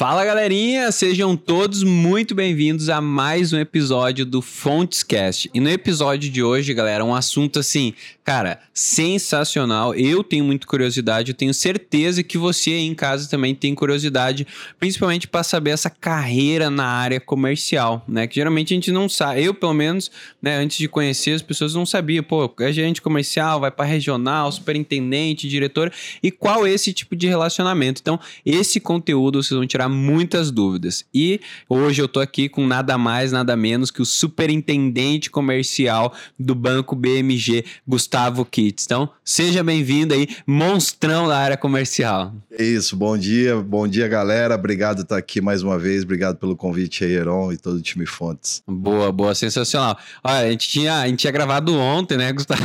Fala galerinha, sejam todos muito bem-vindos a mais um episódio do Fontescast. E no episódio de hoje, galera, um assunto assim, cara, sensacional. Eu tenho muita curiosidade, eu tenho certeza que você aí em casa também tem curiosidade, principalmente para saber essa carreira na área comercial, né? Que geralmente a gente não sabe, eu pelo menos, né, antes de conhecer as pessoas não sabia, pô, é gerente comercial, vai para regional, superintendente, diretor, e qual esse tipo de relacionamento. Então, esse conteúdo vocês vão tirar muitas dúvidas. E hoje eu tô aqui com nada mais, nada menos que o superintendente comercial do Banco BMG, Gustavo Kitts. Então, seja bem-vindo aí, monstrão da área comercial. É isso, bom dia, bom dia, galera. Obrigado por estar aqui mais uma vez. Obrigado pelo convite aí, Heron e todo o time Fontes. Boa, boa, sensacional. Olha, a gente tinha, a gente tinha gravado ontem, né, Gustavo?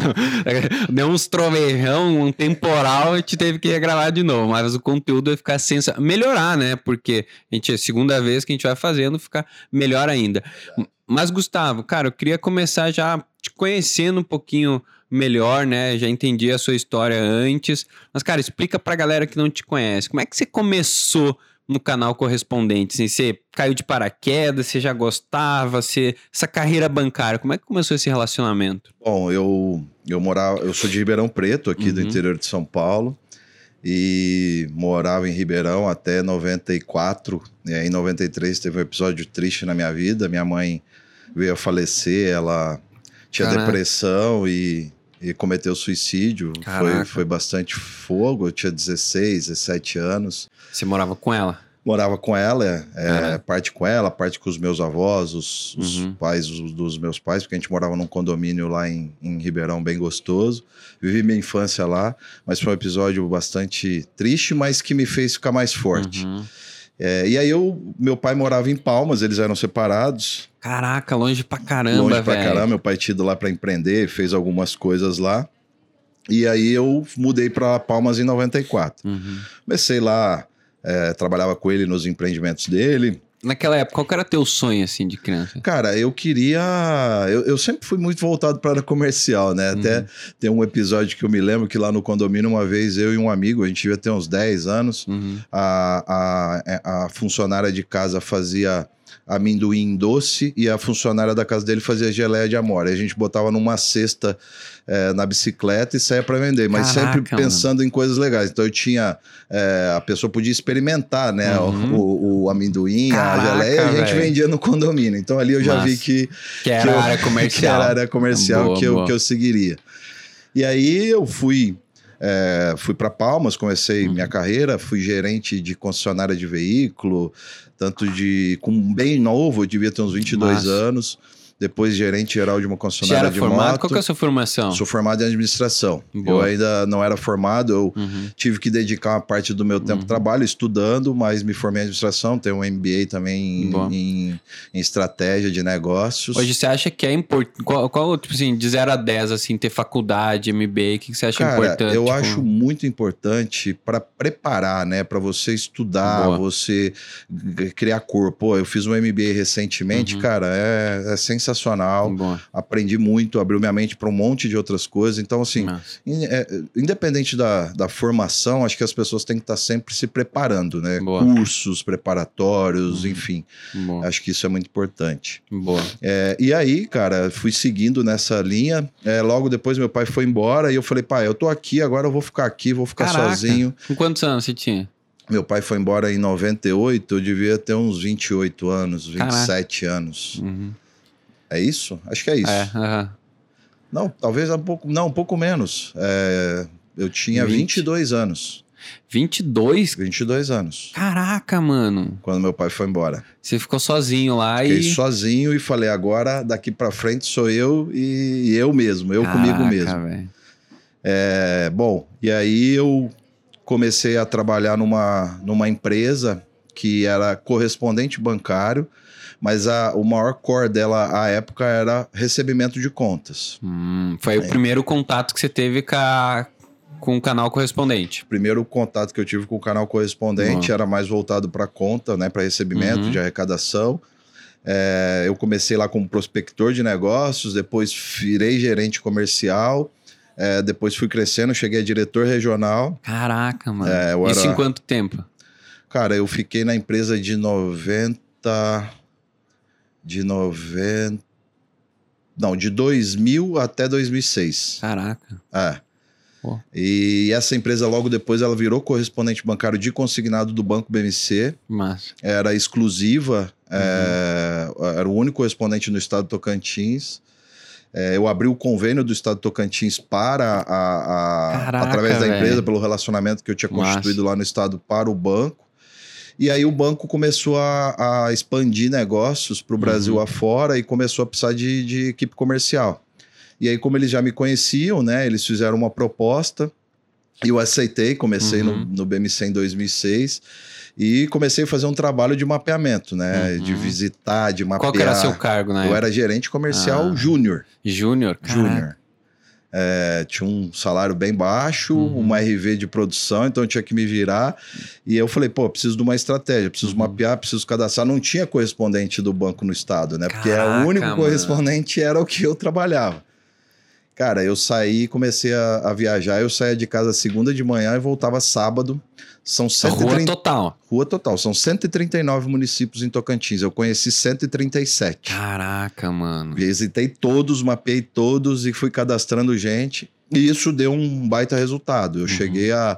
Deu uns trovejão, um temporal, a gente teve que gravar de novo, mas o conteúdo vai ficar sensacional. Melhorar, né? Porque porque a gente é a segunda vez que a gente vai fazendo, ficar melhor ainda. Mas, Gustavo, cara, eu queria começar já te conhecendo um pouquinho melhor, né? Já entendi a sua história antes. Mas, cara, explica pra galera que não te conhece. Como é que você começou no canal correspondente? Assim, você caiu de paraquedas, você já gostava, você... essa carreira bancária, como é que começou esse relacionamento? Bom, eu, eu morava, eu sou de Ribeirão Preto, aqui uhum. do interior de São Paulo e morava em Ribeirão até 94. E aí, em 93 teve um episódio triste na minha vida. Minha mãe veio a falecer, ela tinha Caraca. depressão e, e cometeu suicídio. Foi, foi bastante fogo. Eu tinha 16, 17 anos. Você morava com ela? Morava com ela, é, é, parte com ela, parte com os meus avós, os, os uhum. pais os, dos meus pais, porque a gente morava num condomínio lá em, em, Ribeirão bem gostoso. Vivi minha infância lá, mas foi um episódio bastante triste, mas que me fez ficar mais forte. Uhum. É, e aí eu, meu pai morava em Palmas, eles eram separados. Caraca, longe pra caramba, Longe pra véio. caramba, meu pai tinha ido lá para empreender, fez algumas coisas lá. E aí eu mudei para Palmas em 94. Uhum. Comecei lá é, trabalhava com ele nos empreendimentos dele. Naquela época, qual era teu sonho, assim, de criança? Cara, eu queria... Eu, eu sempre fui muito voltado para a comercial, né? Uhum. Até tem um episódio que eu me lembro que lá no condomínio, uma vez, eu e um amigo, a gente devia ter uns 10 anos, uhum. a, a, a funcionária de casa fazia amendoim doce e a funcionária da casa dele fazia geleia de amora. a gente botava numa cesta é, na bicicleta e saia para vender, mas Caraca, sempre pensando mano. em coisas legais. Então eu tinha. É, a pessoa podia experimentar, né? Uhum. O, o, amendoim, Caraca, a geleia, e a gente vendia no condomínio. Então ali eu já Nossa. vi que. Que era que eu, área comercial. Que era área comercial boa, que, eu, que eu seguiria. E aí eu fui. É, fui para Palmas, comecei uhum. minha carreira, fui gerente de concessionária de veículo, tanto de com bem novo, eu devia ter uns 22 Massa. anos depois gerente geral de uma concessionária de formado? moto. Qual que é a sua formação? Sou formado em administração. Boa. Eu ainda não era formado, eu uhum. tive que dedicar uma parte do meu tempo uhum. trabalho estudando, mas me formei em administração, tenho um MBA também em, em, em, estratégia de negócios. Hoje você acha que é importante, qual, qual, tipo assim, de 0 a 10, assim, ter faculdade, MBA, o que você acha Cara, importante? eu tipo... acho muito importante para preparar, né, para você estudar, Boa. você criar corpo. eu fiz um MBA recentemente, uhum. cara, é, é sensacional sensacional. Aprendi muito, abriu minha mente para um monte de outras coisas. Então, assim, in, é, independente da, da formação, acho que as pessoas têm que estar sempre se preparando, né? Boa. Cursos preparatórios, uhum. enfim. Boa. Acho que isso é muito importante. Boa. É, e aí, cara, fui seguindo nessa linha. É, logo depois, meu pai foi embora e eu falei, pai, eu tô aqui, agora eu vou ficar aqui, vou ficar Caraca. sozinho. Com quantos anos você tinha? Meu pai foi embora em 98, eu devia ter uns 28 anos, 27 Caraca. anos. Uhum. É isso? Acho que é isso. É, uh -huh. Não, talvez um pouco, não, um pouco menos. É, eu tinha 20. 22 anos. 22? 22 anos. Caraca, mano. Quando meu pai foi embora. Você ficou sozinho lá Fiquei e. Fiquei sozinho e falei: agora daqui para frente sou eu e eu mesmo, eu Caraca, comigo mesmo. É, bom, e aí eu comecei a trabalhar numa, numa empresa que era correspondente bancário mas a, o maior core dela à época era recebimento de contas. Hum, foi é. o primeiro contato que você teve com, a, com o canal correspondente? O primeiro contato que eu tive com o canal correspondente uhum. era mais voltado para conta, né, para recebimento uhum. de arrecadação. É, eu comecei lá como prospector de negócios, depois virei gerente comercial. É, depois fui crescendo, cheguei a diretor regional. Caraca, mano. É, era... Isso em quanto tempo? Cara, eu fiquei na empresa de 90. De 90. Não, de 2000 até 2006. Caraca. É. Pô. E essa empresa, logo depois, ela virou correspondente bancário de consignado do Banco BMC. Mas Era exclusiva, uhum. é, era o único correspondente no estado de Tocantins. É, eu abri o convênio do estado de Tocantins para a, a Caraca, através da empresa, pelo relacionamento que eu tinha constituído Nossa. lá no estado para o banco. E aí o banco começou a, a expandir negócios para o Brasil uhum. afora e começou a precisar de, de, equipe comercial. E aí, como eles já me conheciam, né? Eles fizeram uma proposta e eu aceitei, comecei uhum. no, no BMC em 2006 e comecei a fazer um trabalho de mapeamento, né? Uhum. De visitar, de mapear. Qual que era seu cargo, né? Eu era gerente comercial ah. júnior. Júnior? Júnior. É, tinha um salário bem baixo, uhum. uma RV de produção, então eu tinha que me virar. E eu falei, pô, preciso de uma estratégia, preciso uhum. mapear, preciso cadastrar. Não tinha correspondente do banco no estado, né? Porque o único mano. correspondente era o que eu trabalhava. Cara, eu saí e comecei a, a, viajar. Eu saía de casa segunda de manhã e voltava sábado. São 130... Rua total. Rua total. São 139 municípios em Tocantins. Eu conheci 137. Caraca, mano. Visitei todos, mapeei todos e fui cadastrando gente. E isso deu um baita resultado. Eu uhum. cheguei a,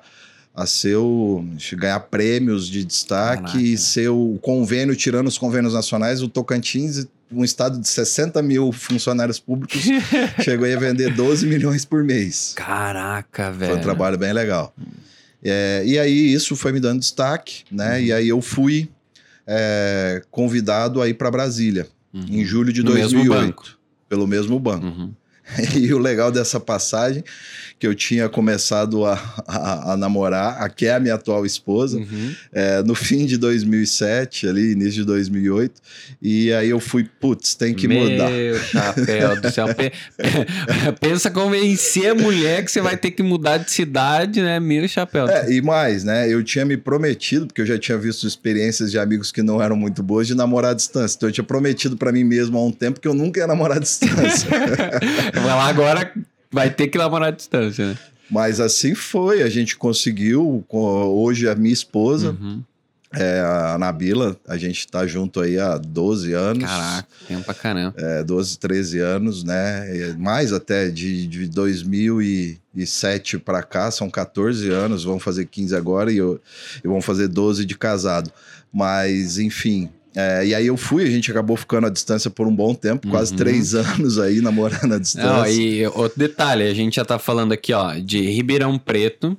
a ser o, ganhar prêmios de destaque Caraca. e ser o convênio, tirando os convênios nacionais, o Tocantins um estado de 60 mil funcionários públicos chegou a vender 12 milhões por mês. Caraca, velho. Foi um trabalho bem legal. É, e aí isso foi me dando destaque, né? Uhum. E aí eu fui é, convidado a ir para Brasília uhum. em julho de no 2008. Mesmo. Pelo mesmo banco. Uhum. E o legal dessa passagem que eu tinha começado a, a, a namorar, a que é a minha atual esposa, uhum. é, no fim de 2007, ali, início de 2008. E aí eu fui, putz, tem que Meu mudar. Meu chapéu do céu. Pensa convencer a mulher que você vai ter que mudar de cidade, né? Meu chapéu. É, e mais, né? Eu tinha me prometido, porque eu já tinha visto experiências de amigos que não eram muito boas, de namorar à distância. Então eu tinha prometido para mim mesmo há um tempo que eu nunca ia namorar à distância. vai lá agora Vai ter que namorar à distância, né? Mas assim foi, a gente conseguiu. Hoje a minha esposa, uhum. é, a Nabila, a gente tá junto aí há 12 anos. Caraca, tempo pra caramba. É, 12, 13 anos, né? Mais até de, de 2007 para cá, são 14 anos, vão fazer 15 agora e eu, eu vou fazer 12 de casado. Mas, enfim, é, e aí eu fui, a gente acabou ficando à distância por um bom tempo, uhum. quase três anos aí namorando à distância. Não, e outro detalhe, a gente já tá falando aqui, ó, de Ribeirão Preto,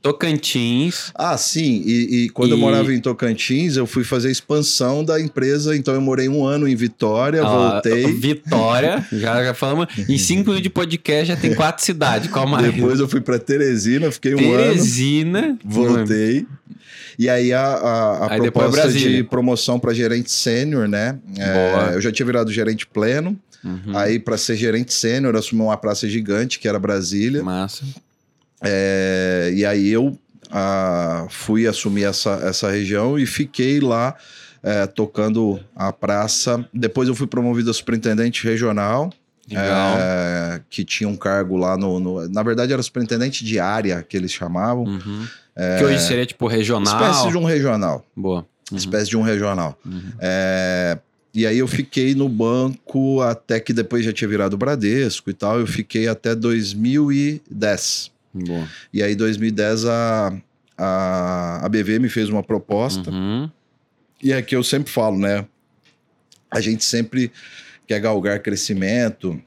Tocantins. Ah, sim. E, e quando e... eu morava em Tocantins, eu fui fazer a expansão da empresa. Então eu morei um ano em Vitória, ah, voltei. Vitória, já, já falamos. Em cinco minutos de podcast já tem quatro cidades. Qual mais? Depois eu fui para Teresina, fiquei um Teresina, ano. Teresina. Voltei. E aí a, a, a aí proposta de promoção para gerente sênior, né? É, eu já tinha virado gerente pleno. Uhum. Aí, para ser gerente sênior, assumi uma praça gigante, que era Brasília. Massa. É, e aí eu a, fui assumir essa, essa região e fiquei lá é, tocando a praça. Depois eu fui promovido a superintendente regional. É, que tinha um cargo lá no, no, Na verdade, era superintendente de área que eles chamavam. Uhum. É, que hoje seria tipo regional. Espécie de um regional. Boa. Uhum. Espécie de um regional. Uhum. É, e aí eu fiquei no banco até que depois já tinha virado Bradesco e tal. Eu fiquei até 2010. Boa. E aí, em 2010, a, a, a BV me fez uma proposta. Uhum. E é que eu sempre falo, né? A gente sempre quer galgar crescimento.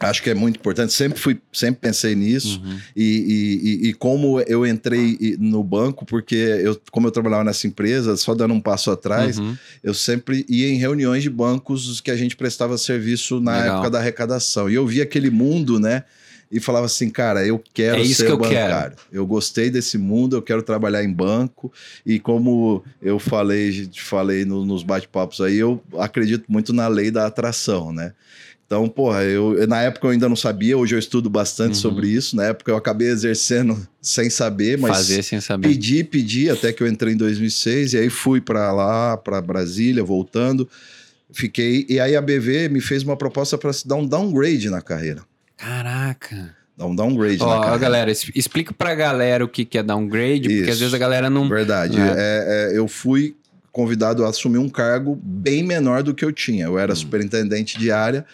Acho que é muito importante. Sempre fui, sempre pensei nisso. Uhum. E, e, e, como eu entrei no banco, porque eu, como eu trabalhava nessa empresa, só dando um passo atrás, uhum. eu sempre ia em reuniões de bancos que a gente prestava serviço na Legal. época da arrecadação. E eu via aquele mundo, né? e falava assim, cara, eu quero é ser que eu bancário. Quero. Eu gostei desse mundo, eu quero trabalhar em banco. E como eu falei, falei no, nos bate-papos aí, eu acredito muito na lei da atração, né? Então, porra, eu, na época eu ainda não sabia, hoje eu estudo bastante uhum. sobre isso. Na época eu acabei exercendo sem saber, mas fazer sem saber. Pedi, pedi até que eu entrei em 2006 e aí fui para lá, para Brasília, voltando. Fiquei e aí a BV me fez uma proposta para se dar um downgrade na carreira. Caraca. Dá um downgrade Ó, na carreira. galera, explica pra galera o que, que é downgrade, porque Isso. às vezes a galera não. Verdade. É. É, é, eu fui convidado a assumir um cargo bem menor do que eu tinha. Eu era Hum. superintendente de área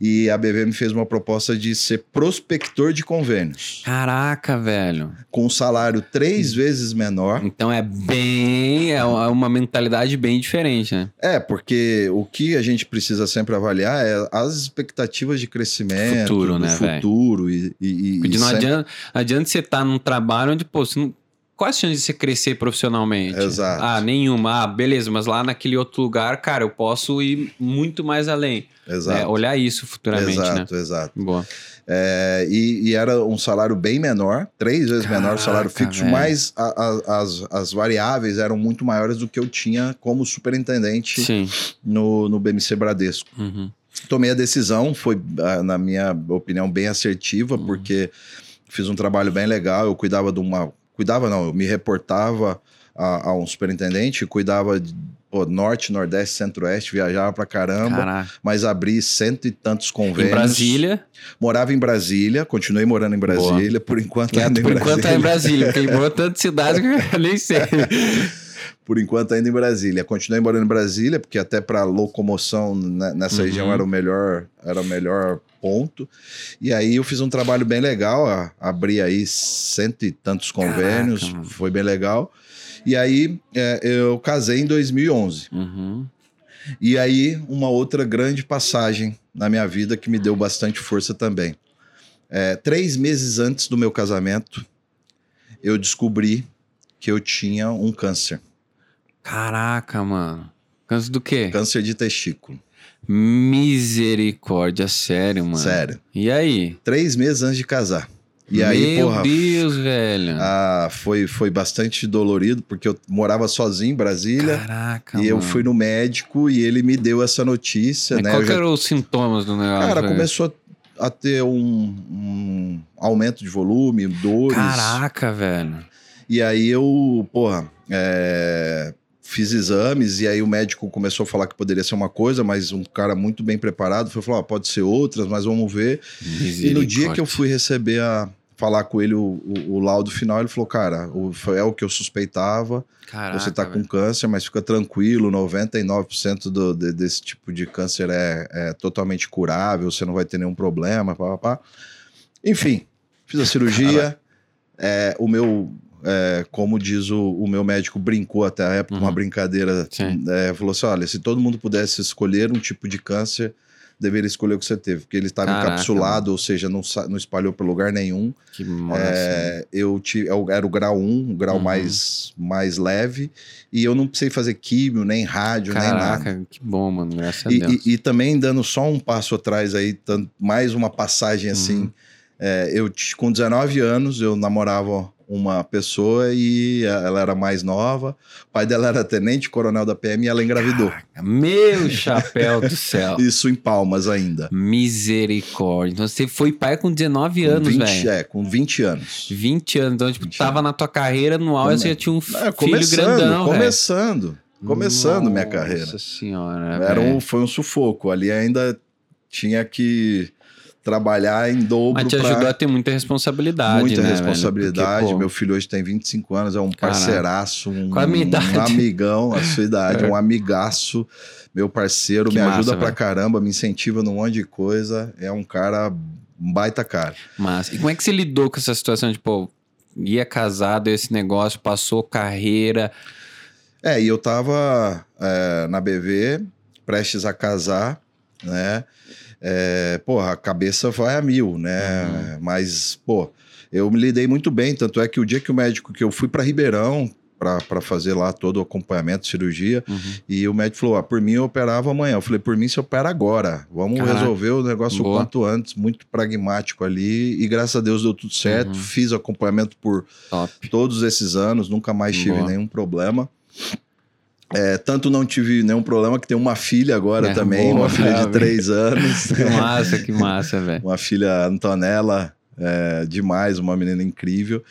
e a BV me fez uma proposta de ser prospector de convênios, Caraca, velho. com um salário três vezes menor. Então é bem. É uma uma mentalidade bem diferente, né? É, porque o que a gente precisa sempre avaliar é as expectativas de crescimento, Futuro, né, futuro e, e, e não sempre- adianta, adianta você estar num trabalho onde, pô, você não. Qual a chance de você crescer profissionalmente? Exato. Ah, nenhuma. Ah, beleza, mas lá naquele outro lugar, cara, eu posso ir muito mais além. Exato. É, olhar isso futuramente, né? exato, exato. Boa. É, e, e era um salário bem menor, três vezes menor o salário Caraca, fixo, velho. mas a- a- as, as variáveis eram muito maiores do que eu tinha como superintendente Sim. no, no BMC Bradesco. Uhum. Tomei a decisão, foi, ah, na minha opinião, bem assertiva, Uhum. porque fiz um trabalho bem legal, eu cuidava de uma... Cuidava não, eu me reportava a, a um superintendente, cuidava de pô, norte, nordeste, centro-oeste, viajava pra caramba, Caraca. mas abri cento e tantos Em convênios. Brasília. Morava em Brasília, continuei morando em Brasília, por enquanto É, ainda por em enquanto é em Brasília, porque morou tantas cidades que eu nem sei. Por enquanto ainda em Brasília. Continuei morando em Brasília, porque até para locomoção nessa Uhum. região era o melhor, era o melhor ponto. E aí eu fiz um trabalho bem legal, abri aí cento e tantos convênios, Caraca, foi bem legal. E aí é, eu casei em 2011. Uhum. E aí, uma outra grande passagem na minha vida que me deu bastante força também. É, três meses antes do meu casamento, eu descobri que eu tinha um câncer. Caraca, mano. Câncer do quê? Câncer de testículo. Misericórdia, sério, mano. Sério. E aí? Três meses antes de casar. E aí, Meu porra, Deus, velho. ah, foi, foi bastante dolorido, porque eu morava sozinho em Brasília. Caraca, e eu mano. fui no médico e ele me deu essa notícia, Mas né? Qual Eu já- eram os sintomas do negócio? Cara, velho? começou a ter um, um aumento de volume, dores. Caraca, velho. E aí eu, porra, é, fiz exames e aí o médico começou a falar que poderia ser uma coisa, mas um cara muito bem preparado foi falar, ah, pode ser outras, mas vamos ver. E no dia que eu fui receber a falar com ele o, o- o laudo final, ele falou, cara, o, foi- é o que eu suspeitava, Caraca, você tá com velho. câncer, mas fica tranquilo, 99% do, de- desse tipo de câncer é, é totalmente curável, você não vai ter nenhum problema, pá, pá, pá. Enfim, fiz a cirurgia, é, o meu... é, como diz o, o meu médico, brincou até a época, Uhum. uma brincadeira. É, falou assim: olha, se todo mundo pudesse escolher um tipo de câncer, deveria escolher o que você teve, porque ele estava Caraca, encapsulado, ou seja, não, não espalhou para lugar nenhum. Que massa. É, eu tive, eu era o grau 1, o grau Uhum. mais, mais leve, e eu não precisei fazer químio, nem rádio, nem nada. Caraca, que bom, mano. Graças a E, Deus. e- e também dando só um passo atrás aí, tan- mais uma passagem assim. Uhum. é, eu com 19 anos eu namorava uma pessoa e ela era mais nova. O pai dela era tenente coronel da PM e ela engravidou. Meu chapéu do céu. Isso em Palmas ainda. Misericórdia. Então você foi pai com 19 Com anos, 20, velho. É, com 20 anos. 20 anos. Então, tipo, 20 tava na tua carreira no auge, Come- você já tinha um É, filho começando, grandão, começando, começando minha carreira. Nossa senhora, Era um, foi um sufoco. Ali ainda tinha que trabalhar em dobro Mas te pra- ajudou a ter muita responsabilidade, muita né, responsabilidade. Porque, pô, Meu filho hoje tem 25 anos, é um Caraca. parceiraço, um, um amigão, a sua idade, É. um amigaço, meu parceiro, Que me massa, ajuda pra velho. caramba, me incentiva num monte de coisa. É um cara um baita cara. Mas, e como é que você lidou com essa situação de, pô, ia casado, esse negócio, passou carreira. É, e eu tava é, na BV, prestes a casar, né? É, porra, a cabeça vai a mil, né? Mas, pô, eu me lidei muito bem. Tanto é que o dia que o médico, que eu fui para Ribeirão para fazer lá todo o acompanhamento, cirurgia, Uhum. e o médico falou: ah, por mim eu operava amanhã. Eu falei: por mim você opera agora. Vamos Caraca. resolver o negócio Boa. o quanto antes, muito pragmático ali. E graças a Deus deu tudo certo. Uhum. Fiz acompanhamento por Top. todos esses anos, nunca mais tive Boa. nenhum problema. É, tanto não tive nenhum problema que tem uma filha agora É, também, boa, uma filha de três anos. Que massa, que massa, velho. uma filha Antonella, é, demais, uma menina incrível.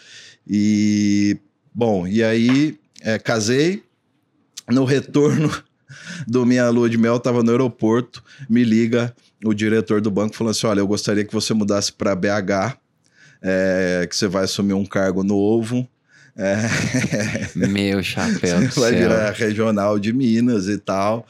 E, bom, e aí é, casei. No retorno do minha lua de mel, estava no aeroporto, me liga o diretor do banco falando assim: olha, eu gostaria que você mudasse para BH é, que você vai assumir um cargo novo. É... Meu chapéu. Você vai virar regional de Minas e tal.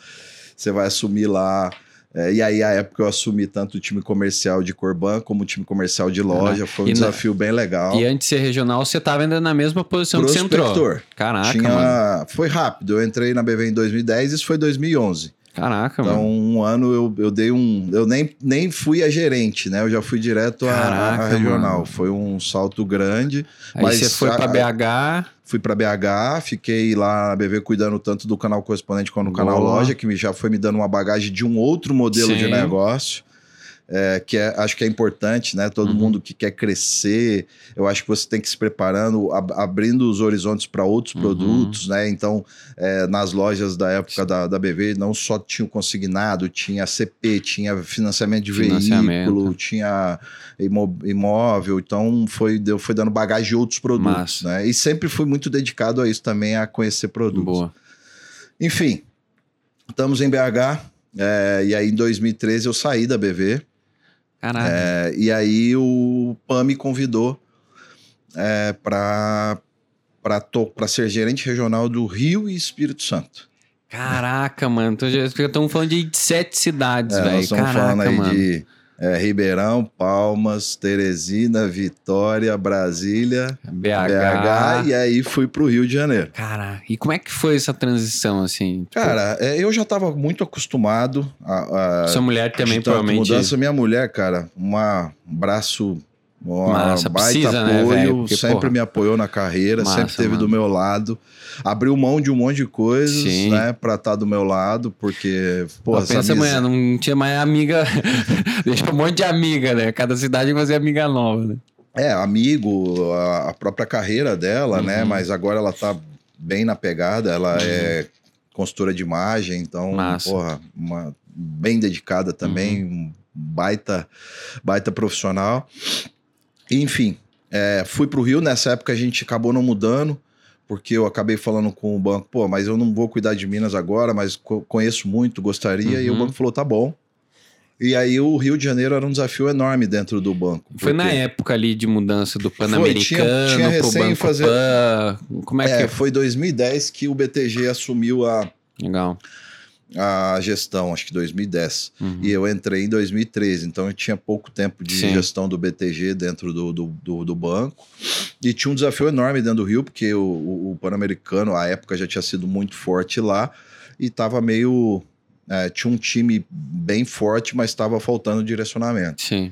Você vai assumir lá é, e aí, a época, eu assumi tanto o time comercial de Corban como o time comercial de loja. Foi um e desafio na... bem legal. E antes de ser regional, você estava ainda na mesma posição Prospector. que você entrou. Caraca, Tinha... Foi rápido. Eu entrei na BV em 2010 e isso foi 2011. Caraca, então, mano. um ano eu, eu dei um. Eu nem, nem fui a gerente, né? Eu já fui direto à regional. Mano. Foi um salto grande. Aí mas você foi para BH. Fui para BH, fiquei lá na BV cuidando tanto do canal correspondente quanto do canal loja, que já foi me dando uma bagagem de um outro modelo Sim. de negócio é, que é, acho que é importante, né? Todo uhum. mundo que quer crescer, eu acho que você tem que se preparando, ab abrindo os horizontes para outros uhum. produtos, né? Então, é, nas lojas da época da, da BV, não só tinha o consignado, tinha CP, tinha financiamento de veículo, tinha imó imóvel, então foi, deu, foi dando bagagem de outros produtos, Massa. né? E sempre fui muito dedicado a isso também, a conhecer produtos. Boa. Enfim, estamos em BH, é, e aí em 2013 eu saí da BV, Caraca. É, e aí o PAN me convidou é, para para ser gerente regional do Rio e Espírito Santo. Caraca, mano. Estamos falando de sete cidades, é, velho. Estamos falando aí mano. de é, Ribeirão, Palmas, Teresina, Vitória, Brasília, BH. BH e aí fui para o Rio de Janeiro. Cara, e como é que foi essa transição assim? Tipo... Cara, é, eu já estava muito acostumado a, a Sua mulher também provavelmente. Mudança minha mulher, cara, uma, um braço uma Massa, baita precisa, né, apoio, né, sempre porra, me apoiou na carreira, massa, sempre esteve do meu lado. Abriu mão de um monte de coisas, Sim. né, pra estar tá do meu lado, porque, pô, Pô pensa amanhã, não tinha mais amiga, deixa um monte de amiga, né? Cada cidade fazer amiga nova, né? É, amigo, a, a própria carreira dela, né, uhum. né? Mas agora ela tá bem na pegada, ela uhum. é consultora de imagem, então, Massa. porra, uma, bem dedicada também, uhum. um baita, baita profissional. Enfim, é, fui para o Rio, nessa época a gente acabou não mudando, porque eu acabei falando com o banco, pô, mas eu não vou cuidar de Minas agora, mas co conheço muito, gostaria, uhum. e o uhum. banco falou, tá bom. E aí o Rio de Janeiro era um desafio enorme dentro do banco. Foi na época ali de mudança do Pan-Americano tinha, tinha pro Banco fazer... Pan. Como é, é que... Foi 2010 que o BTG assumiu a... Legal a gestão, acho que 2010. Uhum. E eu entrei em 2013, então eu tinha pouco tempo de Sim. gestão do BTG dentro do, do, do, do, banco. E tinha um desafio enorme dentro do Rio, porque o, o, o Pan-Americano, à época, já tinha sido muito forte lá e estava meio. É, tinha um time bem forte, mas estava faltando direcionamento. Sim.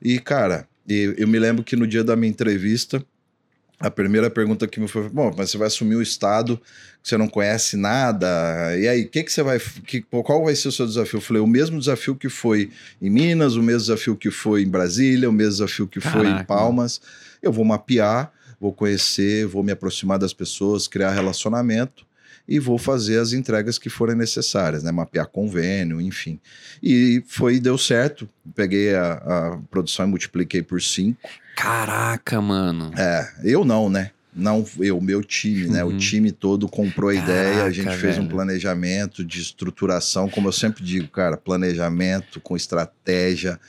E, cara, eu me lembro que no dia da minha entrevista a primeira pergunta que me foi: bom, mas você vai assumir o estado que você não conhece nada, e aí, que que você vai, que, qual vai ser o seu desafio? Eu falei: o mesmo desafio que foi em Minas, o mesmo desafio que foi em Brasília, o mesmo desafio que Caraca. foi em Palmas. Eu vou mapear, vou conhecer, vou me aproximar das pessoas, criar relacionamento e vou fazer as entregas que forem necessárias, né? Mapear convênio, enfim. E foi, deu certo. Peguei a, a produção e multipliquei por cinco. Caraca, mano. É, eu não, né? Não eu, meu time, uhum. né? O uhum. time todo comprou a ideia, a gente fez velho. um planejamento de estruturação, como eu sempre digo, cara, planejamento com estratégia,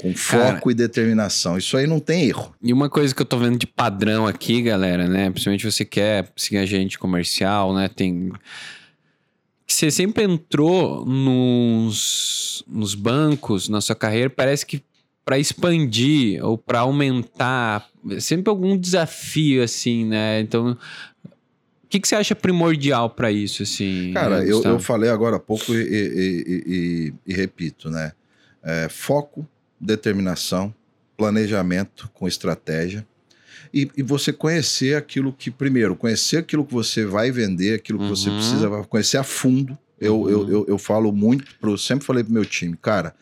com foco cara, e determinação. Isso aí não tem erro. E uma coisa que eu tô vendo de padrão aqui, galera, né? Principalmente você quer seguir agente comercial, né? Tem você sempre entrou nos, nos bancos na sua carreira, parece que para expandir ou para aumentar, sempre algum desafio assim, né? Então, o que, que você acha primordial para isso, assim? Cara, eu, eu falei agora há pouco e, e, e, e repito, né? É, foco, determinação, planejamento com estratégia. E, e, você conhecer aquilo que, primeiro, conhecer aquilo que você vai vender, aquilo que uhum. você precisa conhecer a fundo. Eu, uhum. eu, eu, eu, falo muito, pro, sempre falei pro meu time, cara,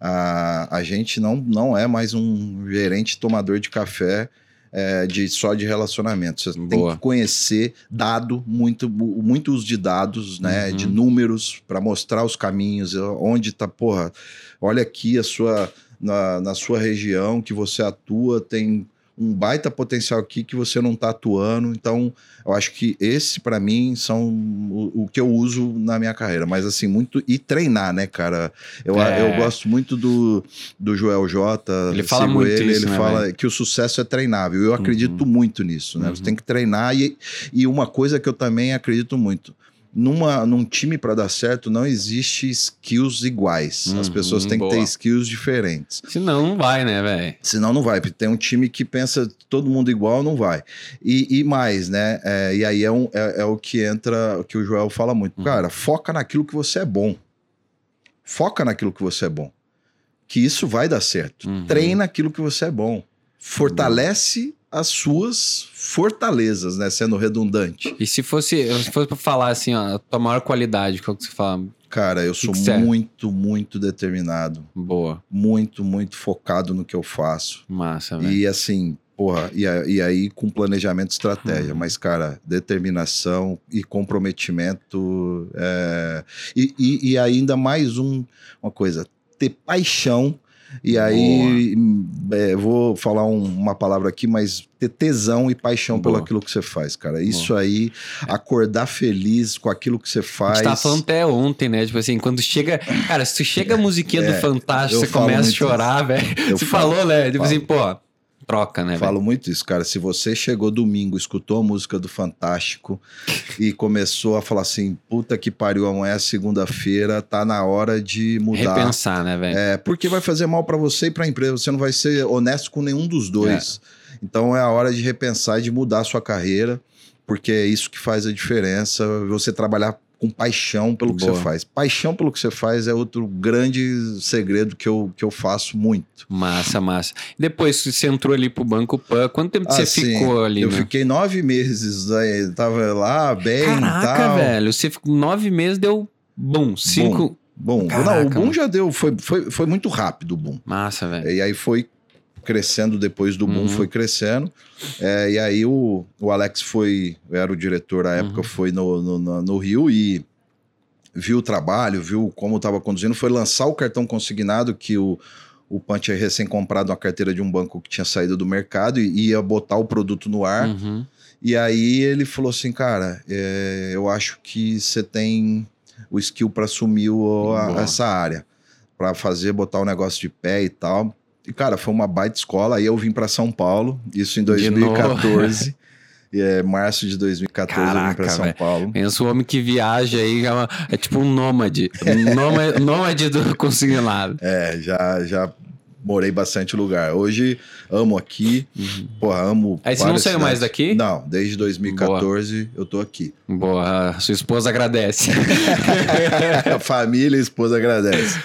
a, a gente não, não é mais um gerente tomador de café é, de só de relacionamento. Você Boa. tem que conhecer dado, muito, muito uso de dados, né? Uhum. De números para mostrar os caminhos, onde tá, porra, olha aqui a sua. Na, na sua região que você atua, tem um baita potencial aqui que você não está atuando. Então, eu acho que esse, para mim, são o, o, que eu uso na minha carreira. Mas, assim, muito. E treinar, né, cara? Eu, é. eu gosto muito do, do Joel J. Ele fala muito ele, isso, ele né, fala véio? que o sucesso é treinável. Eu acredito Uhum. muito nisso, né? Você tem que treinar. E, e uma coisa que eu também acredito muito. Numa, num time para dar certo não existe skills iguais. As Uhum, pessoas têm boa. que ter skills diferentes. Senão não vai, né, velho? Senão não vai, porque tem um time que pensa todo mundo igual, não vai. E, e mais, né? é, e aí é, um, é, é o que entra, o que o Joel fala muito. Uhum. Cara, foca naquilo que você é bom. Foca naquilo que você é bom. Que isso vai dar certo. Uhum. Treina aquilo que você é bom. Fortalece as suas fortalezas, né? Sendo redundante. E se fosse, se fosse pra falar assim, ó, a tua maior qualidade, qual que você fala? Cara, eu Que sou que é? muito, muito determinado. Boa, Muito, muito focado no que eu faço. massa, velho. E assim, porra, e, e aí com planejamento e estratégia. Uhum. Mas, cara, determinação e comprometimento. é, E, e, e ainda mais um, uma coisa, ter paixão. E aí, é, vou falar um- uma palavra aqui, mas ter tesão e paixão Boa. pelo aquilo que você faz, cara. Isso aí, acordar feliz com aquilo que você A faz. gente tava falando até ontem, né? Tipo assim, quando chega. Cara, se tu chega a musiquinha do É, Fantástico, eu você começa a chorar, velho. Você falo, falou, né? Tipo assim, pô, troca, né, velho? Falo muito isso, cara. Se você chegou domingo, escutou a música do Fantástico e começou a falar assim: puta que pariu, amanhã é segunda-feira, tá na hora de mudar. Repensar, né, velho? É, porque vai fazer mal pra você e pra empresa. Você não vai ser honesto com nenhum dos dois. Então é a hora de repensar e de mudar a sua carreira, porque é isso que faz a diferença. Você trabalhar com paixão pelo que Boa. você faz. Paixão pelo que você faz é outro grande segredo que eu, que eu faço muito. Massa, massa. Depois você entrou ali pro Banco Pan, quanto tempo você Assim, ficou ali, Eu né? fiquei nove meses, aí, tava lá bem e Caraca, tal. velho, você ficou nove meses, deu bum, cinco. Bom, Caraca, não, o boom mano. já deu, foi, foi, foi muito rápido o boom. Massa, velho. E aí foi crescendo depois do boom, Uhum. foi crescendo. É, e aí o, o Alex foi, era o diretor à época, Uhum. foi no, no, no- Rio e viu o trabalho, viu como estava conduzindo, foi lançar o cartão consignado que o, o Pan tinha recém comprado uma carteira de um banco que tinha saído do mercado e ia botar o produto no ar. Uhum. E aí ele falou assim, cara, é, eu acho que você tem o skill para assumir o- a- essa área, para fazer, botar o negócio de pé e tal. E cara, foi uma baita escola. Aí eu vim para São Paulo, isso em De novo. 2014. E é março de 2014 eu vim Caraca, para São velho. Paulo. Pensa o homem que viaja aí, é, uma- é tipo um nômade. Nômade, nômade do consignado. É, já já morei bastante lugar. Hoje amo aqui. Porra, amo. Uhum. Aí você não saiu mais daqui? Não, desde 2014 eu tô aqui. Boa, sua esposa agradece. a família e a esposa agradece.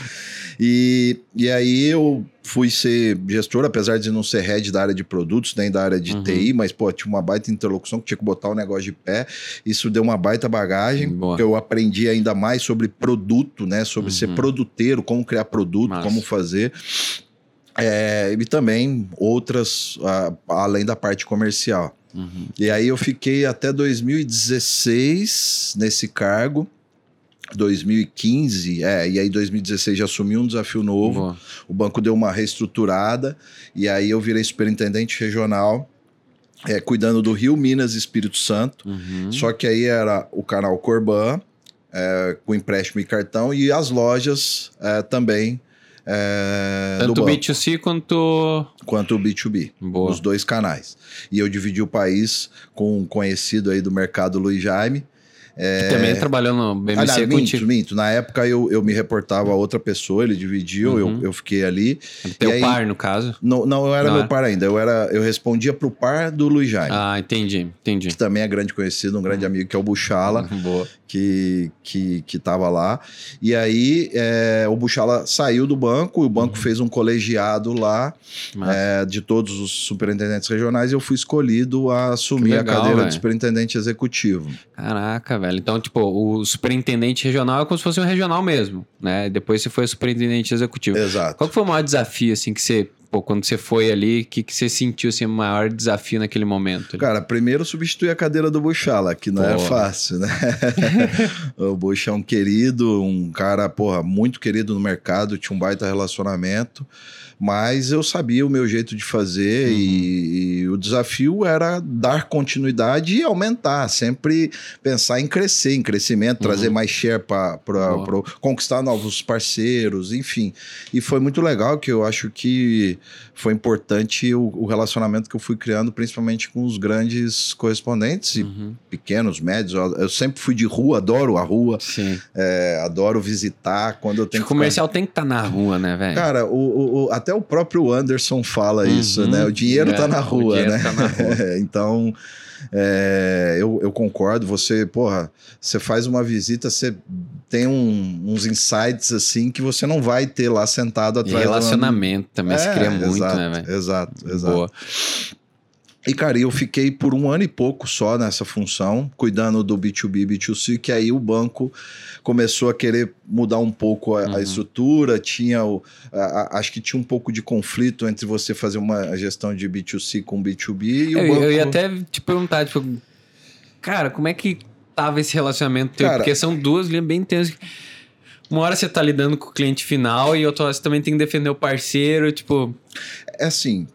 E, e aí eu fui ser gestor, apesar de não ser head da área de produtos, nem da área de Uhum. TI, mas, pô, tinha uma baita interlocução que tinha que botar o negócio de pé. Isso deu uma baita bagagem, Boa. que eu aprendi ainda mais sobre produto, né? Sobre ser Uhum. produteiro, como criar produto, Massa. como fazer. É, e também outras, ah, além da parte comercial. Uhum. E aí eu fiquei até 2016 nesse cargo. 2015, é, e aí 2016 já assumi um desafio novo. Boa. O banco deu uma reestruturada e aí eu virei superintendente regional, é, cuidando do Rio, Minas e Espírito Santo. Uhum. Só que aí era o canal Corban, é, com empréstimo e cartão, e as lojas é, também é, do Tanto banco, B2C quanto. quanto o B2B. Boa. Os dois canais. E eu dividi o país com um conhecido aí do mercado, Luiz Jaime. Que Também trabalhou no BMC Aliás, minto, contigo. minto. Na época eu, eu me reportava a outra pessoa, ele dividiu, Uhum. eu, eu fiquei ali. Teu aí- par, no caso. Não, não eu era Não é? meu par ainda, eu, era, eu respondia pro par do Luiz Jaime, Ah, entendi, entendi. que também é grande conhecido, um grande amigo, que é o Buchala, Boa. Que, que, que tava lá. E aí é, o Buchala saiu do banco, o banco fez um colegiado lá é, de todos os superintendentes regionais, e eu fui escolhido a assumir Que a legal, cadeira velho. de superintendente executivo. Caraca, velho. Então, tipo, o superintendente regional é como se fosse um regional mesmo, né? Depois você foi superintendente executivo. Exato. Qual que foi o maior desafio, assim, que você pô, quando você foi ali, o que, que você sentiu assim, o maior desafio naquele momento? Cara, primeiro substituir a cadeira do Buchala, que não é fácil, né? o Bucha é um querido, um cara, porra, muito querido no mercado, tinha um baita relacionamento mas eu sabia o meu jeito de fazer uhum. e, e, o desafio era dar continuidade e aumentar, sempre pensar em crescer, em crescimento, uhum. trazer mais share para conquistar novos parceiros, enfim. E foi muito legal que eu acho que foi importante o, o relacionamento que eu fui criando, principalmente com os grandes correspondentes, uhum. pequenos, médios. Eu, eu, sempre fui de rua, adoro a rua, é, adoro visitar. Quando eu tenho o comercial ficar... tem que estar tá na rua, né, velho? Cara, o, o, até o próprio Anderson fala uhum. isso, né? O dinheiro está é, na rua, né? Tá na rua. então. É, eu, eu, concordo. Você, porra, você faz uma visita, você tem um, uns insights assim que você não vai ter lá sentado atrás. E relacionamento uma... também é, se cria muito, exato, né, velho? Exato, exato. Boa. E, cara, eu fiquei por um ano e pouco só nessa função, cuidando do B2B, B2C, que aí o banco começou a querer mudar um pouco a, uhum. a estrutura, tinha o, a, a, acho que tinha um pouco de conflito entre você fazer uma gestão de B2C com B2B e eu, o banco... Eu ia até te perguntar, tipo, cara, como é que tava esse relacionamento teu? Cara, Porque são duas linhas bem intensas. Uma hora você tá lidando com o cliente final e outra hora você também tem que defender o parceiro, tipo... É assim,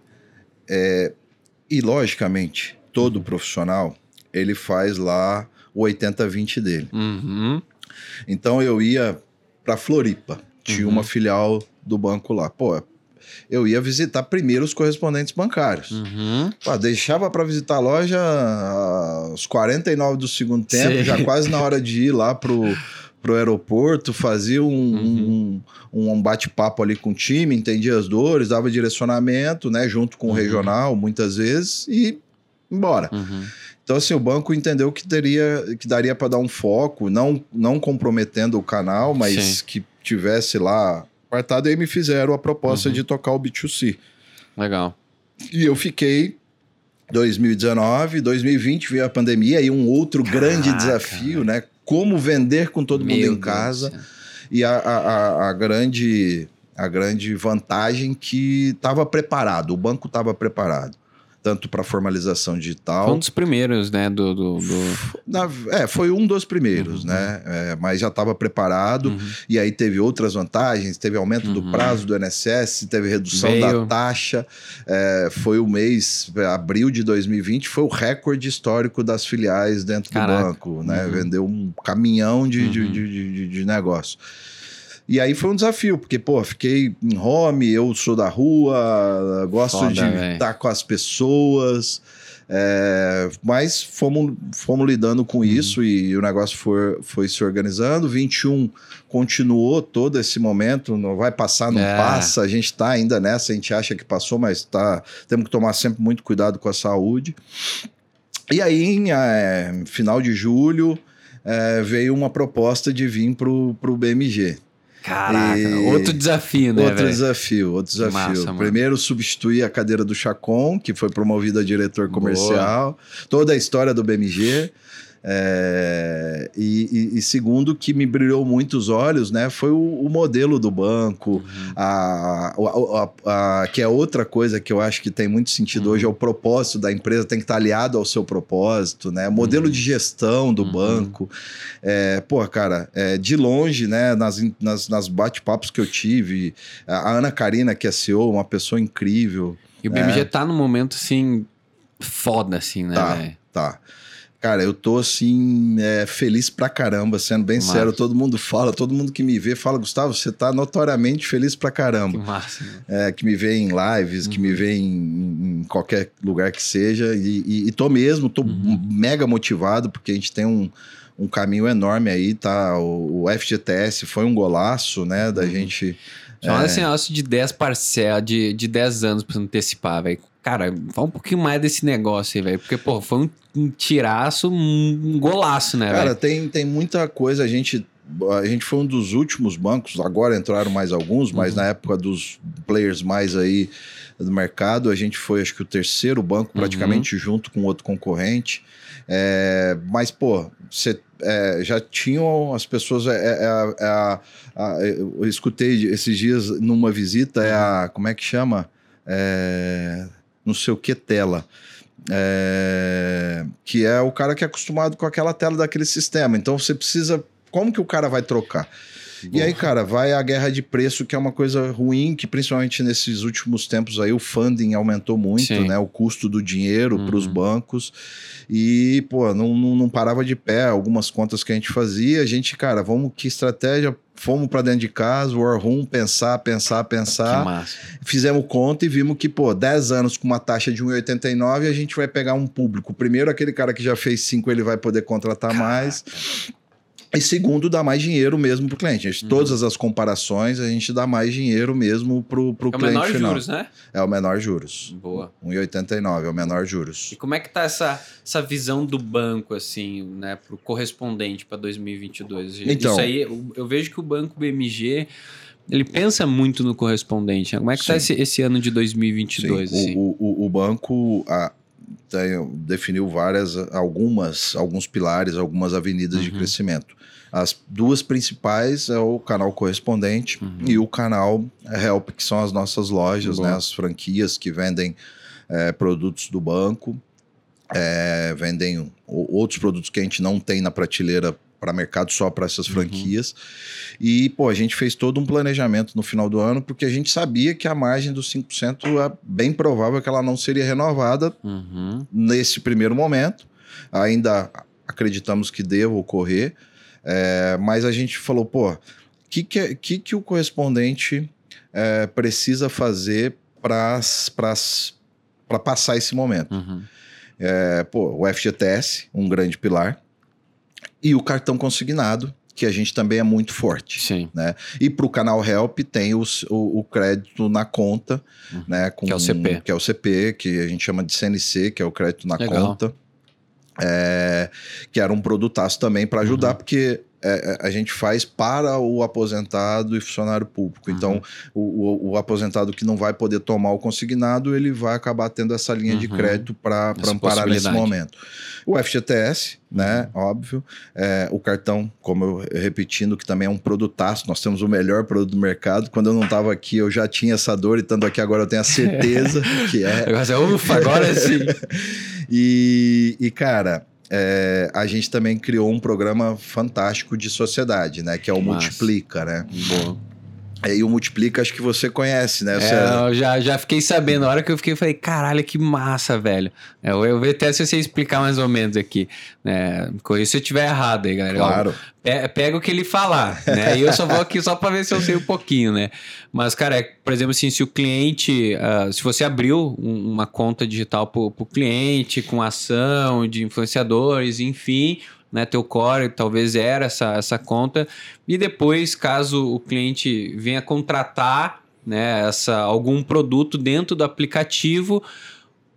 é, e, logicamente, todo profissional, ele faz lá o 80-20 dele. Uhum. Então, eu ia para Floripa. Tinha uhum. uma filial do banco lá. Pô, eu ia visitar primeiro os correspondentes bancários. Uhum. Pô, deixava para visitar a loja aos 49 do segundo tempo, Sim. já quase na hora de ir lá pro pro aeroporto, fazia um, uhum. um, um bate-papo ali com o time, entendia as dores, dava direcionamento, né, junto com o uhum. regional, muitas vezes, e embora. Uhum. Então, assim, o banco entendeu que, teria, que daria para dar um foco, não, não comprometendo o canal, mas Sim. que tivesse lá apartado, e aí me fizeram a proposta uhum. de tocar o B2C. Legal. E eu fiquei 2019, 2020 veio a pandemia e um outro Caraca, grande desafio, né? Como vender com todo Meu mundo em casa. Deus. E a, a, a, grande, a grande vantagem que estava preparado, o banco estava preparado tanto para formalização digital. Foi um dos primeiros, né? Do, do, do... Na, é, foi um dos primeiros, uhum. né? É, mas já estava preparado. Uhum. E aí teve outras vantagens, teve aumento uhum. do prazo do INSS, teve redução Veio. da taxa. É, foi o mês, abril de 2020, foi o recorde histórico das filiais dentro Caraca. do banco, né? Uhum. Vendeu um caminhão de, de, uhum. de, de, de negócio. E aí foi um desafio, porque, pô, fiquei em home, eu sou da rua, gosto Foda, de véio. estar com as pessoas. É, mas fomos, fomos lidando com uhum. isso e o negócio foi, foi se organizando. 21 continuou todo esse momento, não vai passar, não é. passa. A gente está ainda nessa, a gente acha que passou, mas tá, temos que tomar sempre muito cuidado com a saúde. E aí, em é, final de julho, é, veio uma proposta de vir para o BMG. Caraca, e... outro desafio, né? Outro véio? desafio, outro desafio. Massa, Primeiro, substituir a cadeira do Chacon, que foi promovido a diretor comercial. Boa. Toda a história do BMG. É, e, e, segundo, que me brilhou muito os olhos, né? Foi o, o modelo do banco, uhum. a, a, a, que é outra coisa que eu acho que tem muito sentido uhum. hoje, é o propósito da empresa, tem que estar aliado ao seu propósito, né? O modelo uhum. de gestão do uhum. banco. É, pô, cara, é, de longe, né? Nas, nas, nas bate-papos que eu tive, a Ana Karina, que é CEO, uma pessoa incrível. E o BMG é. tá num momento, assim, foda, assim, né? Tá, véio? tá. Cara, eu tô assim, é, feliz pra caramba, sendo bem massa. sério. Todo mundo fala, todo mundo que me vê fala, Gustavo, você tá notoriamente feliz pra caramba. Que massa. Né? É, que me vê em lives, uhum. que me uhum. vê em, em, qualquer lugar que seja. E, e, e tô mesmo, tô uhum. mega motivado, porque a gente tem um, um caminho enorme aí, tá? O, o FGTS foi um golaço, né, da uhum. gente. Chama é... esse negócio de 10 parcelas, de, de 10 anos pra antecipar, velho. Cara, fala um pouquinho mais desse negócio aí, velho. Porque, pô, foi um, um tiraço, um golaço, né, Cara, tem, tem muita coisa. A gente, a gente foi um dos últimos bancos, agora entraram mais alguns, mas uhum. na época dos players mais aí do mercado, a gente foi, acho que, o terceiro banco, praticamente uhum. junto com outro concorrente. É, mas, pô, você é, já tinham as pessoas. É, é, é a, eu escutei esses dias numa visita, é a. Como é que chama? é, não sei o que tela. É, que é o cara que é acostumado com aquela tela daquele sistema. Então você precisa. Como que o cara vai trocar? Boa. E aí, cara, vai a guerra de preço, que é uma coisa ruim, que principalmente nesses últimos tempos aí o funding aumentou muito, Sim. né? O custo do dinheiro uhum. para os bancos. E, pô, não, não, não parava de pé algumas contas que a gente fazia. A gente, cara, vamos que estratégia fomos para dentro de casa, War Room, pensar, pensar, pensar. Fizemos conta e vimos que, pô, 10 anos com uma taxa de 1,89 a gente vai pegar um público. Primeiro, aquele cara que já fez 5, ele vai poder contratar Caraca. mais. E segundo, dá mais dinheiro mesmo para o cliente. Gente, uhum. Todas as comparações, a gente dá mais dinheiro mesmo para o cliente final. É o menor juros, né? É o menor juros. Boa. 1,89 é o menor juros. E como é que tá essa, essa visão do banco, assim, né, para o correspondente para 2022? Então, Isso aí, eu, eu vejo que o banco BMG ele pensa muito no correspondente. Como é que está esse, esse, ano de 2022? Sim. Assim? O, o, o, banco, a, tem, definiu várias, algumas, alguns pilares, algumas avenidas uhum. de crescimento. As duas principais é o canal correspondente uhum. e o canal Help, que são as nossas lojas, né, as franquias que vendem é, produtos do banco, é, vendem outros produtos que a gente não tem na prateleira para mercado só para essas uhum. franquias. Uhum. E, pô, a gente fez todo um planejamento no final do ano, porque a gente sabia que a margem dos 5% é bem provável que ela não seria renovada uhum. nesse primeiro momento. Ainda acreditamos que deva ocorrer, é, mas a gente falou, pô, o que, que, que, que o correspondente é, precisa fazer para passar esse momento? Uhum. É, pô, o FGTS, um grande pilar, e o cartão consignado, que a gente também é muito forte. Sim. Né? E para o canal Help tem os, o, o, crédito na conta, uhum. né? Com, que é o CP. Que é o CP, que a gente chama de CNC, que é o crédito na Legal. conta. É, que era um produtaço também para ajudar, uhum. porque é, é, a gente faz para o aposentado e funcionário público. Uhum. Então, o, o, o, aposentado que não vai poder tomar o consignado, ele vai acabar tendo essa linha uhum. de crédito para amparar nesse momento. O FGTS, né? Uhum. Óbvio. É, o cartão, como eu repetindo, que também é um produtaço. Nós temos o melhor produto do mercado. Quando eu não estava aqui, eu já tinha essa dor, e estando aqui agora eu tenho a certeza que é. Ufa, agora sim. e, e, cara, é, a gente também criou um programa fantástico de sociedade, né? Que é o Massa. Multiplica, né? Boa. E o Multiplica, acho que você conhece, né? Você... É, eu já, já fiquei sabendo. Na hora que eu fiquei, eu falei, caralho, que massa, velho. É, eu, eu até se você explicar mais ou menos aqui. Né? Se eu tiver errado aí, galera. Claro. É, pega o que ele falar, né? E eu só vou aqui só para ver se eu sei um pouquinho, né? Mas, cara, é, por exemplo, assim, se o cliente... Uh, se você abriu um, uma conta digital para o cliente, com ação de influenciadores, enfim né, teu core talvez era essa, essa conta. E depois caso o cliente venha contratar né, essa, algum produto dentro do aplicativo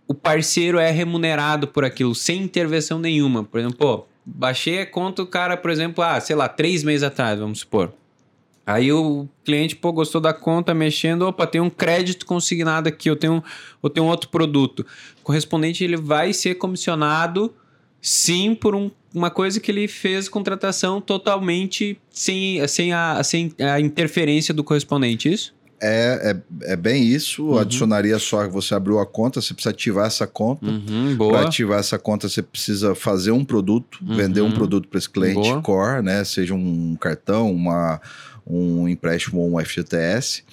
o parceiro é remunerado por aquilo sem intervenção nenhuma. Por exemplo pô, baixei a conta o cara por exemplo ah sei lá três meses atrás vamos supor. Aí o cliente, pô, gostou da conta, mexendo, opa, tem um crédito consignado aqui, eu tenho, eu tenho outro produto. O correspondente ele vai ser comissionado sim por um, uma coisa que ele fez contratação totalmente sem, sem, a, sem a interferência do correspondente, isso? É, é, é bem isso. Uhum. Adicionaria só que você abriu a conta, você precisa ativar essa conta. Uhum, para ativar essa conta, você precisa fazer um produto, uhum. vender um produto para esse cliente boa. core, né? Seja um cartão, uma, um empréstimo ou um FGTS.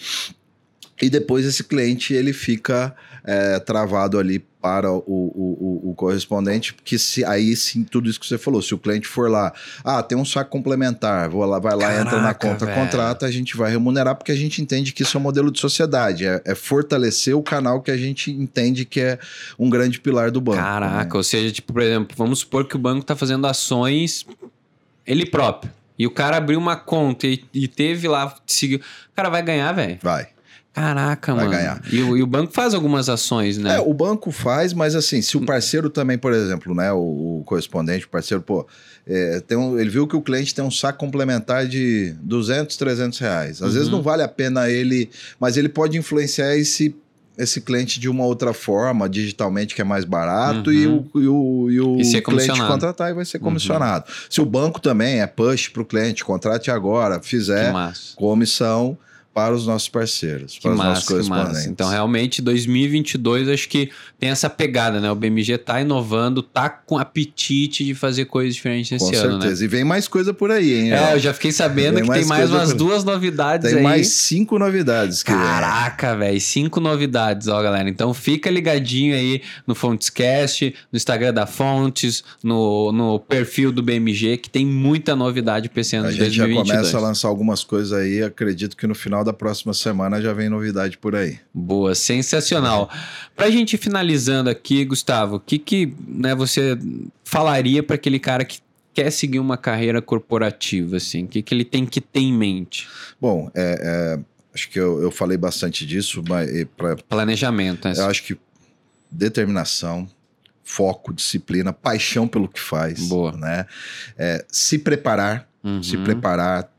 E depois esse cliente ele fica é, travado ali para o, o, o, correspondente, que se aí sim, tudo isso que você falou, se o cliente for lá, ah, tem um saco complementar, vou lá, vai lá, Caraca, entra na conta, velho. contrata, a gente vai remunerar, porque a gente entende que isso é um modelo de sociedade, é, é fortalecer o canal que a gente entende que é um grande pilar do banco. Caraca, né? ou seja, tipo, por exemplo, vamos supor que o banco está fazendo ações ele próprio. E o cara abriu uma conta e, e teve lá, seguiu. O cara vai ganhar, velho. Vai. Caraca, mano. ganhar. E, e, o banco faz algumas ações, né? É, o banco faz, mas assim, se o parceiro também, por exemplo, né, o, o correspondente, o parceiro, pô, é, tem um, ele viu que o cliente tem um saco complementar de 200, 300 reais. Às uhum. vezes não vale a pena ele, mas ele pode influenciar esse esse cliente de uma outra forma, digitalmente, que é mais barato, uhum. e o, e o, e o e cliente contratar e vai ser uhum. comissionado. Uhum. Se o banco também é push para o cliente, contrate agora, fizer comissão para os nossos parceiros, que para massa, os nossos correspondentes. Então, realmente, 2022, acho que tem essa pegada, né? O BMG tá inovando, tá com apetite de fazer coisas diferentes esse com ano, né? Com certeza. E vem mais coisa por aí, hein? É, eu já fiquei sabendo que mais tem mais umas por... duas novidades tem aí. Tem mais cinco novidades. Caraca, velho. Cinco novidades, ó, galera. Então, fica ligadinho aí no Fontescast, no Instagram da Fontes, no, no perfil do BMG, que tem muita novidade pra esse ano a de 2022. A gente já começa a lançar algumas coisas aí. Acredito que no final da próxima semana já vem novidade por aí. Boa, sensacional. Pra gente finalizando aqui, Gustavo, o que, que né, você falaria para aquele cara que quer seguir uma carreira corporativa, assim? O que, que ele tem que ter em mente? Bom, é, é, acho que eu, eu falei bastante disso, mas pra, planejamento. Né? Eu acho que determinação, foco, disciplina, paixão pelo que faz, Boa. né? É, se preparar, uhum. se preparar,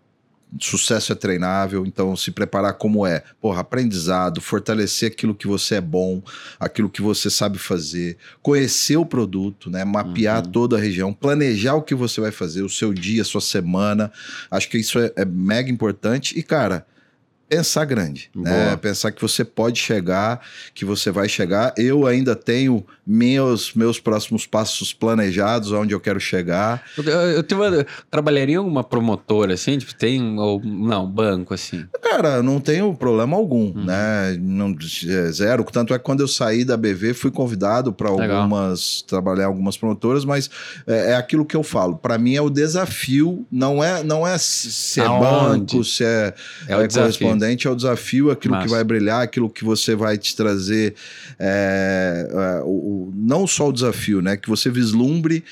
sucesso é treinável, então se preparar como é, porra, aprendizado, fortalecer aquilo que você é bom, aquilo que você sabe fazer, conhecer o produto, né, mapear uhum. toda a região, planejar o que você vai fazer, o seu dia, a sua semana, acho que isso é, é mega importante e, cara, pensar grande, né? Pensar que você pode chegar, que você vai chegar. Eu ainda tenho meus meus próximos passos planejados, onde eu quero chegar. Eu, eu, tenho uma, trabalharia em uma promotora assim, tipo, tem ou não, banco assim. Cara, não tenho problema algum, uhum. né? Não é zero, tanto é que quando eu saí da BV, fui convidado para algumas trabalhar algumas promotoras, mas é, é aquilo que eu falo. Para mim é o desafio, não é não é se é Aonde? banco, se é, é, é correspondente correspondente ao desafio, aquilo Massa. que vai brilhar, aquilo que você vai te trazer, é, é, o, não só o desafio, né? Que você vislumbre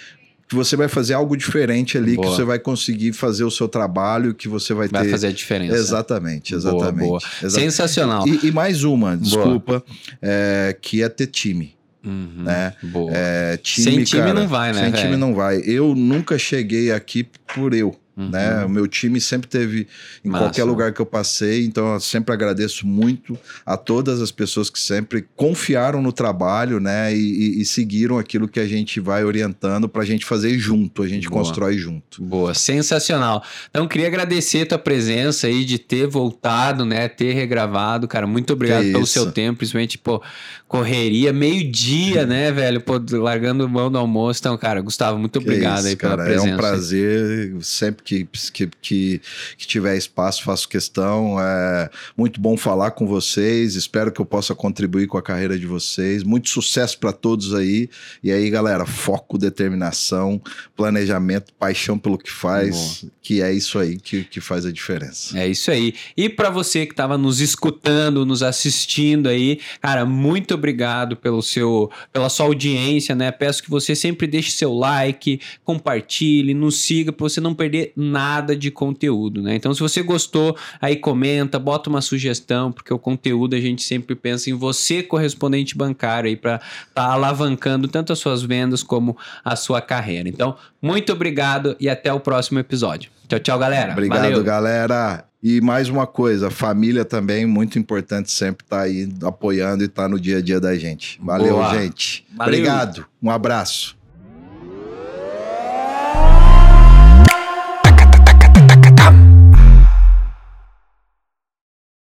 que você vai fazer algo diferente ali, boa. que você vai conseguir fazer o seu trabalho, que você vai, vai ter. Vai fazer a diferença. Exatamente, exatamente. Boa, boa. Exatamente. Sensacional. E, e, mais uma, desculpa, é, que é ter time. Uhum, né? Boa. É, time, sem time cara, não vai, né? Sem véio? time não vai. Eu nunca cheguei aqui por eu. Uhum. Né? O meu time sempre teve em Massa. qualquer lugar que eu passei, então eu sempre agradeço muito a todas as pessoas que sempre confiaram no trabalho, né? E, e, e seguiram aquilo que a gente vai orientando para a gente fazer junto, a gente Boa. constrói junto. Boa, sensacional. Então queria agradecer a tua presença aí de ter voltado, né? Ter regravado, cara. Muito obrigado que pelo isso. seu tempo, principalmente pô, correria, meio dia, né, velho? Pô, largando mão do almoço. Então, cara, Gustavo, muito que obrigado isso, aí pela cara, presença. É um prazer sempre que, que, que, que tiver espaço, faço questão. É muito bom falar com vocês. Espero que eu possa contribuir com a carreira de vocês. Muito sucesso para todos aí. E aí, galera, foco, determinação, planejamento, paixão pelo que faz, que é isso aí que, que faz a diferença. É isso aí. E para você que estava nos escutando, nos assistindo aí, cara, muito obrigado pelo seu, pela sua audiência, né? Peço que você sempre deixe seu like, compartilhe, nos siga para você não perder nada de conteúdo, né? Então, se você gostou, aí comenta, bota uma sugestão, porque o conteúdo a gente sempre pensa em você, correspondente bancário, aí para estar tá alavancando tanto as suas vendas como a sua carreira. Então, muito obrigado e até o próximo episódio. Tchau, tchau, galera. Obrigado, Valeu. galera. E mais uma coisa, família também, muito importante sempre estar tá aí apoiando e estar tá no dia a dia da gente. Valeu, Boa. gente. Valeu. Obrigado. Um abraço.